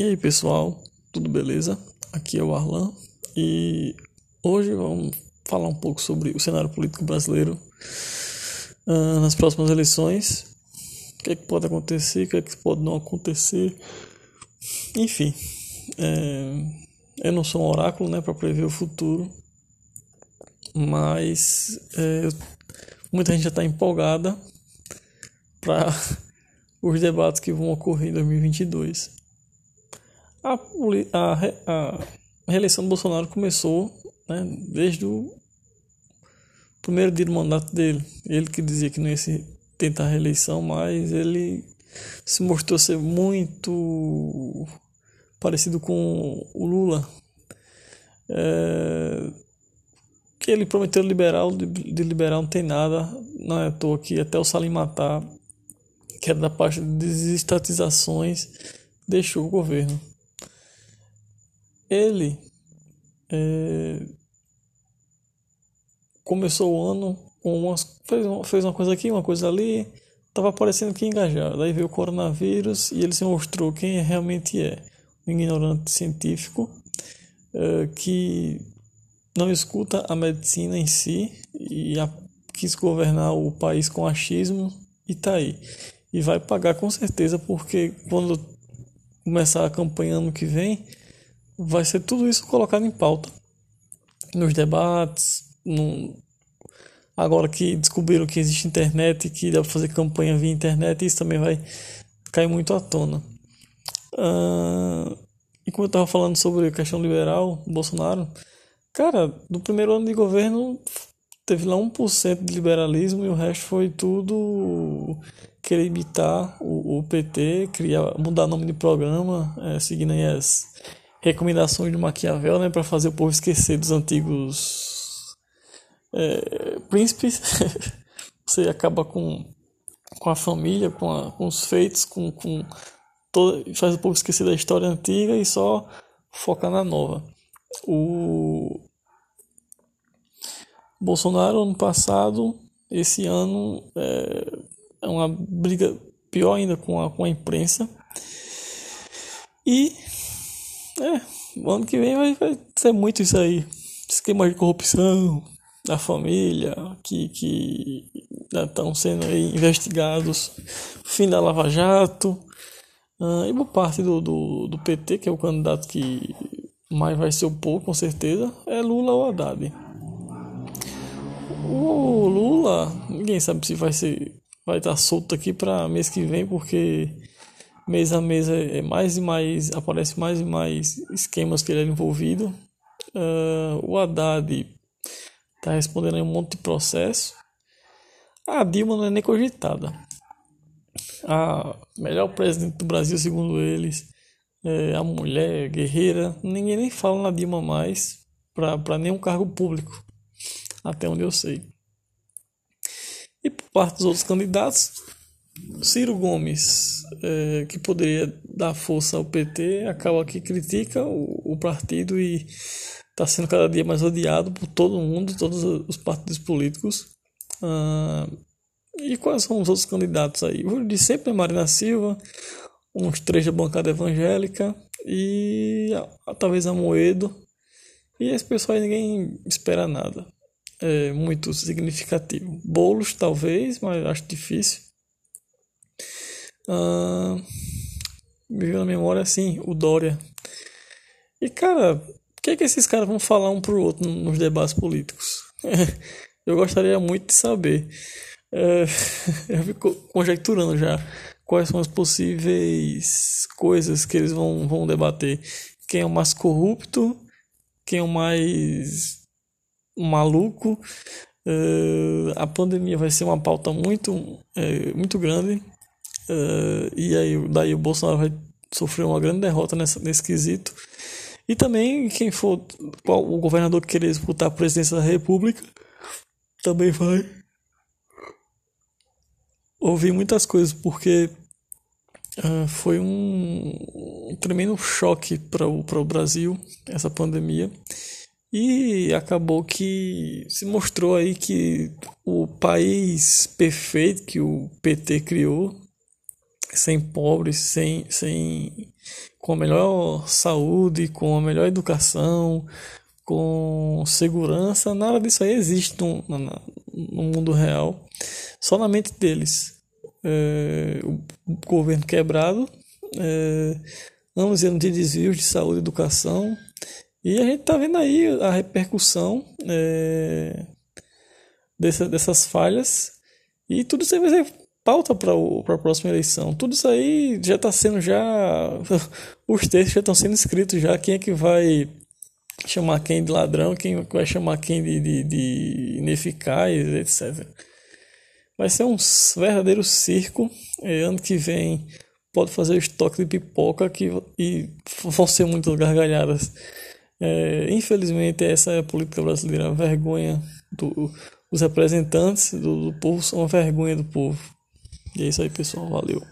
E aí pessoal, tudo beleza? Aqui é o Arlan e hoje vamos falar um pouco sobre o cenário político brasileiro uh, nas próximas eleições. O que, é que pode acontecer, o que, é que pode não acontecer. Enfim, é, eu não sou um oráculo né, para prever o futuro, mas é, muita gente já está empolgada para os debates que vão ocorrer em 2022. A, a, a reeleição do Bolsonaro começou né, desde o primeiro dia do mandato dele. Ele que dizia que não ia se tentar a reeleição, mas ele se mostrou ser muito parecido com o Lula. É, que ele prometeu liberal, de, de liberal não tem nada, não é à toa que até o Salim Matar, que era da parte de desestatizações, deixou o governo ele é, começou o ano com umas, fez, uma, fez uma coisa aqui, uma coisa ali, estava parecendo que engajado. Aí veio o coronavírus e ele se mostrou quem realmente é. Um ignorante científico é, que não escuta a medicina em si e a, quis governar o país com achismo e tá aí. E vai pagar com certeza, porque quando começar a campanha ano que vem, vai ser tudo isso colocado em pauta nos debates, agora que descobriram que existe internet e que dá para fazer campanha via internet, isso também vai cair muito à tona. Uh... E como eu estava falando sobre a questão liberal, Bolsonaro, cara, do primeiro ano de governo teve lá 1% de liberalismo e o resto foi tudo querer imitar o, o PT, criar, mudar nome de programa, é, seguindo aí as recomendações de Maquiavel, né, para fazer o povo esquecer dos antigos é, príncipes. Você acaba com, com a família, com, a, com os feitos, com, com todo, faz o povo esquecer da história antiga e só foca na nova. O Bolsonaro ano passado, esse ano é, é uma briga pior ainda com a, com a imprensa. E é, o ano que vem vai, vai ser muito isso aí. Esquema de corrupção da família, que, que estão sendo aí investigados. Fim da Lava Jato. Uh, e por parte do, do, do PT, que é o candidato que mais vai ser o povo, com certeza, é Lula ou Haddad. O Lula, ninguém sabe se vai ser vai estar solto aqui para mês que vem, porque mês a mês é, mais e mais aparece mais e mais esquemas que ele é envolvido. Uh, o Haddad está respondendo a um monte de processo. A Dilma não é nem cogitada. A melhor presidente do Brasil segundo eles é a mulher guerreira. Ninguém nem fala na Dilma mais para nenhum cargo público até onde eu sei. E por parte dos outros candidatos Ciro Gomes, é, que poderia dar força ao PT, acaba que critica o, o partido e está sendo cada dia mais odiado por todo mundo, todos os partidos políticos. Ah, e quais são os outros candidatos aí? O de sempre é Marina Silva, uns três da bancada evangélica e talvez a Moedo. E esse pessoal aí ninguém espera nada. É muito significativo. Bolos talvez, mas acho difícil. Uh, me veio na memória assim, o Dória. E cara, o que é que esses caras vão falar um pro outro nos debates políticos? eu gostaria muito de saber. É, eu fico conjecturando já quais são as possíveis coisas que eles vão, vão debater. Quem é o mais corrupto? Quem é o mais maluco? Uh, a pandemia vai ser uma pauta muito, uh, muito grande. Uh, e aí daí o Bolsonaro vai sofrer uma grande derrota nessa, nesse quesito. E também quem for qual, o governador que querer disputar a presidência da República também vai ouvir muitas coisas, porque uh, foi um, um, tremendo choque para o Brasil essa pandemia. E acabou que se mostrou aí que o país perfeito que o PT criou sem pobres, sem, sem com a melhor saúde, com a melhor educação, com segurança, nada disso aí existe no, no, mundo real, só na mente deles. É, o governo quebrado, é, anos e anos de desvios de saúde e educação, e a gente está vendo aí a repercussão é, dessa, dessas falhas, e tudo isso aí vai ser pauta para a próxima eleição. Tudo isso aí já está sendo já. Os textos já estão sendo escritos já. Quem é que vai chamar quem de ladrão, quem vai chamar quem de, de, de ineficaz, etc. Vai ser um verdadeiro circo. É, ano que vem pode fazer o estoque de pipoca que, e vão ser muitas gargalhadas. É, infelizmente, essa é a política brasileira, a vergonha do, dos representantes do, do povo são a vergonha do povo. E é isso aí, pessoal. Valeu.